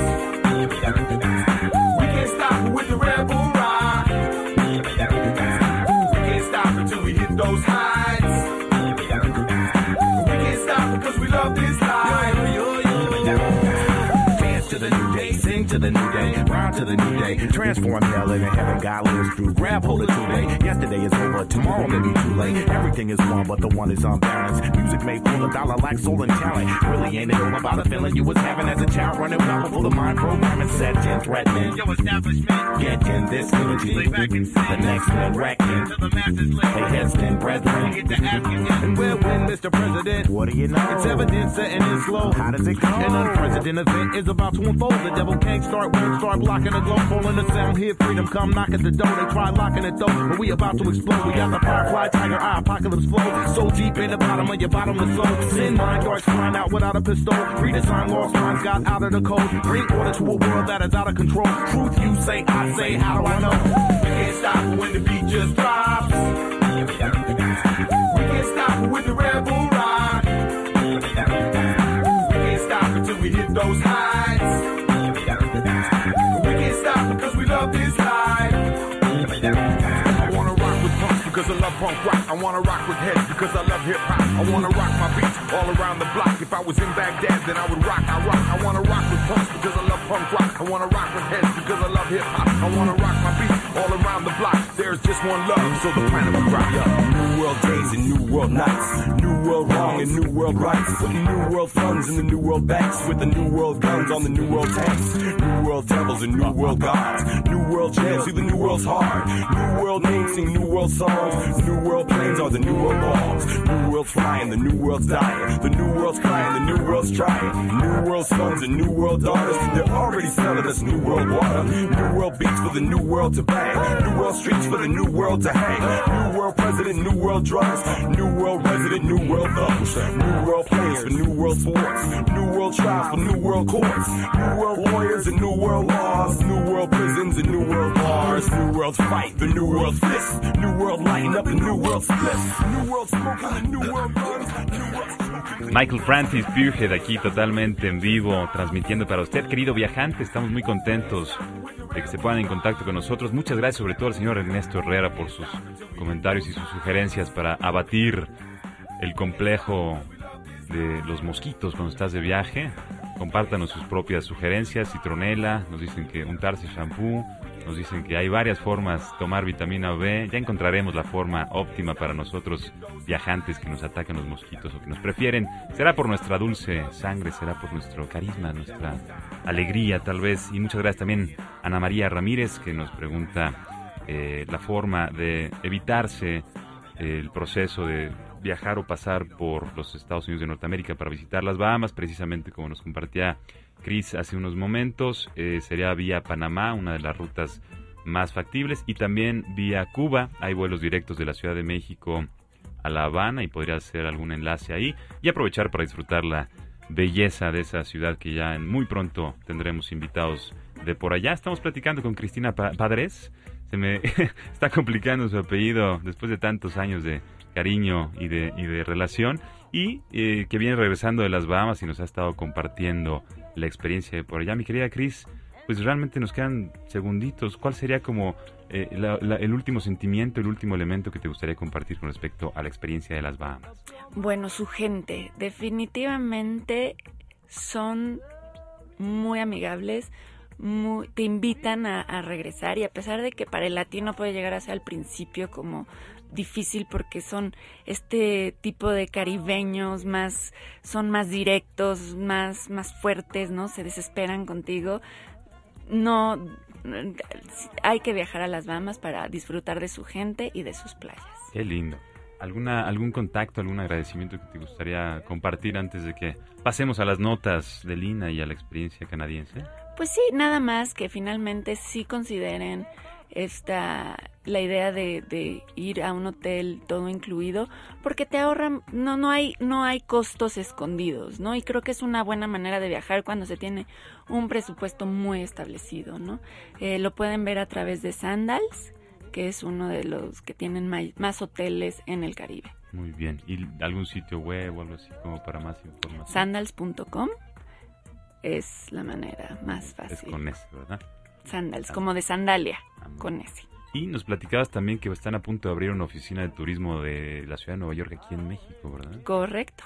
We can't stop with the rebel to the new day, rhyme to the new day. Transform hell into heaven, God lives through. Grab hold of today. Yesterday is over, tomorrow may be too late. Everything is one, but the one is unbalanced. Music made for the dollar like soul and talent. Really ain't it all about the feeling you was having as a child running wild before the mind programming set in. threatening. Yo, establishment. Get in this unity. Lay back and sing. The next man wrecking. Till the masses listen. Hey, headsmen, brethren. Get to asking, And we'll Mr. President. What do you know? It's evident setting in slow. How does it go? An unprecedented event is about to unfold. The devil can't start, won't start blocking the glow. Calling the sound, Here, freedom come knock at the door. They try locking it though, but we about to explode. We got the firefly, tiger eye, apocalypse flow. So deep in the bottom of your bottomless soul. Sin mind guards flying out without a pistol. Redesign lost minds got out of the code. Bring order to a world that is out of control. Truth you say, I say, how do I know? We can't stop when the beat just drops. We can't stop with the rebel rock. We can't stop until we hit those I wanna rock with heads because I love hip hop. I wanna rock my beats all around the block. If I was in Baghdad, then I would rock. I rock. I wanna rock with punks because I love punk rock. I wanna rock with heads because I love hip hop. I wanna rock all around the block. There's just one love, so the planet will rock. New world days and new world nights. New world wrong and new world rights. Putting new world funds in the new world banks. With the new world guns on the new world tanks. New world devils and new world gods. New world jails, see the new world's hard. New world names sing new world songs. New world planes are the new world bombs. New world flying, the new world's dying. The new world's crying, the new world's trying. New world sons and new world daughters. They're already selling us new world water. New world beats for the new world to New world streets for the new world to hang. New world president, new world drugs. New world resident, new world thugs. New world players for new world sports. New world trials for new world courts. New world lawyers and new world laws. New world prisons and new world bars. New world fight, the new world fist. New world lighting up the new world splits. New world smoking the new world guns. New world. Michael Francis Buget aquí totalmente en vivo, transmitiendo para usted, querido viajante. Estamos muy contentos de que se pongan en contacto con nosotros. Muchas gracias sobre todo al señor Ernesto Herrera por sus comentarios y sus sugerencias para abatir el complejo de los mosquitos cuando estás de viaje. Compártanos sus propias sugerencias. Citronela, nos dicen que untarse shampoo, nos dicen que hay varias formas tomar vitamina B. Ya encontraremos la forma óptima para nosotros viajantes que nos atacan los mosquitos o que nos prefieren. Será por nuestra dulce sangre, será por nuestro carisma, nuestra alegría tal vez. Y muchas gracias también a Ana María Ramírez que nos pregunta eh, la forma de evitarse el proceso de viajar o pasar por los Estados Unidos de Norteamérica para visitar las Bahamas, precisamente como nos compartía Chris hace unos momentos, eh, sería vía Panamá, una de las rutas más factibles, y también vía Cuba, hay vuelos directos de la Ciudad de México a La Habana y podría hacer algún enlace ahí y aprovechar para disfrutar la belleza de esa ciudad que ya muy pronto tendremos invitados de por allá. Estamos platicando con Cristina Pa- Padres. Se me está complicando su apellido después de tantos años de cariño y de, y de relación. Y eh, que viene regresando de las Bahamas y nos ha estado compartiendo la experiencia de por allá. Mi querida Cris, pues realmente nos quedan segunditos. ¿Cuál sería como eh, el último sentimiento, el último elemento que te gustaría compartir con respecto a la experiencia de las Bahamas? Bueno, su gente, definitivamente son muy amigables, te invitan a, a regresar y a pesar de que para el latino puede llegar a ser al principio como difícil porque son este tipo de caribeños más son más directos más más fuertes no se desesperan contigo no hay que viajar a las Bahamas para disfrutar de su gente y de sus playas Qué lindo. ¿Alguna, ¿Algún contacto, algún agradecimiento que te gustaría compartir antes de que pasemos a las notas de Lina y a la experiencia canadiense? Pues sí, nada más que finalmente sí consideren esta la idea de, de ir a un hotel todo incluido porque te ahorran no no hay no hay costos escondidos no y creo que es una buena manera de viajar cuando se tiene un presupuesto muy establecido no Eh, lo pueden ver a través de Sandals que es uno de los que tienen más hoteles en el Caribe. Muy bien. ¿Y algún sitio web o algo así como para más información? sandals.com es la manera más Es fácil. con ese, ¿verdad? Sandals como de sandalia Ah, con ese Y nos platicabas también que están a punto de abrir una oficina de turismo de la ciudad de Nueva York aquí en México, ¿verdad? Correcto.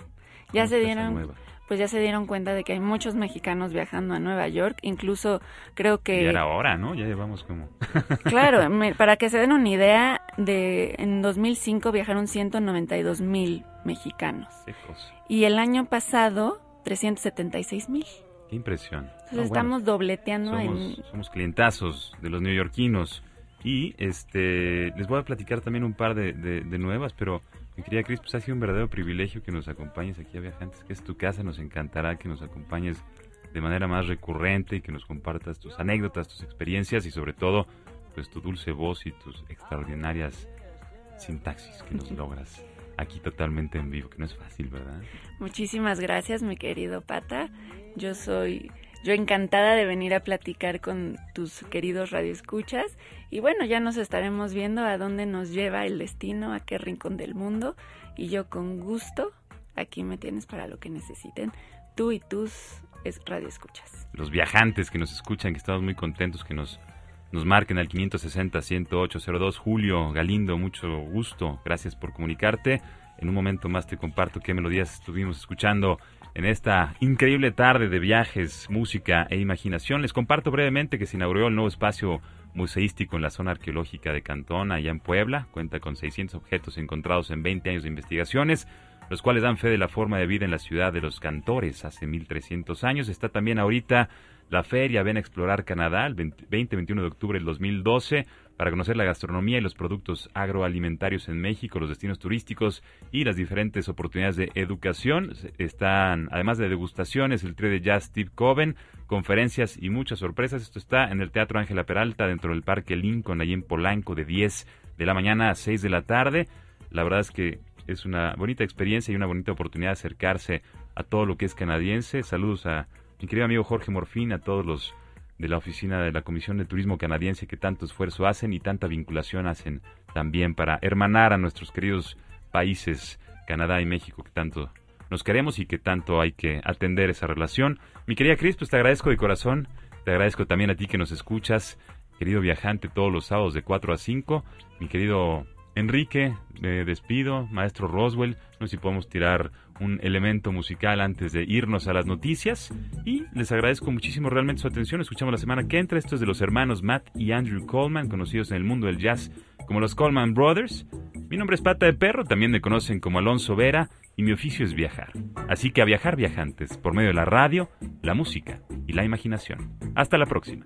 Ya ¿Cómo se dieron, pues ya se dieron cuenta de que hay muchos mexicanos viajando a Nueva York, incluso creo que, era hora, ¿no? Ya llevamos como... claro, me- para que se den una idea, de en 2005 viajaron 192 mil mexicanos secos. y el año pasado 376 mil. Qué impresión. Entonces Ah, bueno. estamos dobleteando en... Somos, somos clientazos de los neoyorquinos. Y este les voy a platicar también un par de, de- de nuevas, pero mi querida Cris, pues ha sido un verdadero privilegio que nos acompañes aquí a Viajantes, que es tu casa, nos encantará que nos acompañes de manera más recurrente y que nos compartas tus anécdotas, tus experiencias y sobre todo, pues tu dulce voz y tus extraordinarias sintaxis que nos logras aquí totalmente en vivo, que no es fácil, ¿verdad? Muchísimas gracias, mi querido Pata. Yo soy yo encantada de venir a platicar con tus queridos radioescuchas y bueno, ya nos estaremos viendo a dónde nos lleva el destino, a qué rincón del mundo y yo con gusto aquí me tienes para lo que necesiten, tú y tus es- radioescuchas. los viajantes que nos escuchan, que estamos muy contentos que nos, nos marquen al 560-10802. Julio Galindo, mucho gusto, gracias por comunicarte. En un momento más te comparto qué melodías estuvimos escuchando en esta increíble tarde de viajes, música e imaginación. Les comparto brevemente que se inauguró el nuevo espacio museístico en la zona arqueológica de Cantón, allá en Puebla. Cuenta con 600 objetos encontrados en 20 años de investigaciones los cuales dan fe de la forma de vida en la ciudad de los cantores hace 1300 años. Está también ahorita la feria Ven a Explorar Canadá, el 20-21 de octubre del 2012, para conocer la gastronomía y los productos agroalimentarios en México, los destinos turísticos y las diferentes oportunidades de educación. Están, además de degustaciones, el trío de jazz Steve Coven, conferencias y muchas sorpresas. Esto está en el Teatro Ángela Peralta, dentro del Parque Lincoln, allí en Polanco, de 10 de la mañana a 6 de la tarde. La verdad es que es una bonita experiencia y una bonita oportunidad de acercarse a todo lo que es canadiense. Saludos a mi querido amigo Jorge Morfín, a todos los de la oficina de la Comisión de Turismo Canadiense que tanto esfuerzo hacen y tanta vinculación hacen también para hermanar a nuestros queridos países, Canadá y México, que tanto nos queremos y que tanto hay que atender esa relación. Mi querida Cris, pues te agradezco de corazón, te agradezco también a ti que nos escuchas, querido viajante, todos los sábados de 4 a 5, mi querido Enrique, me despido, maestro Roswell, no sé si podemos tirar un elemento musical antes de irnos a las noticias y les agradezco muchísimo realmente su atención, escuchamos la semana que entra, esto es de los hermanos Matt y Andrew Coleman, conocidos en el mundo del jazz como los Coleman Brothers. Mi nombre es Pata de Perro, también me conocen como Alonso Vera y mi oficio es viajar. Así que a viajar viajantes por medio de la radio, la música y la imaginación. Hasta la próxima.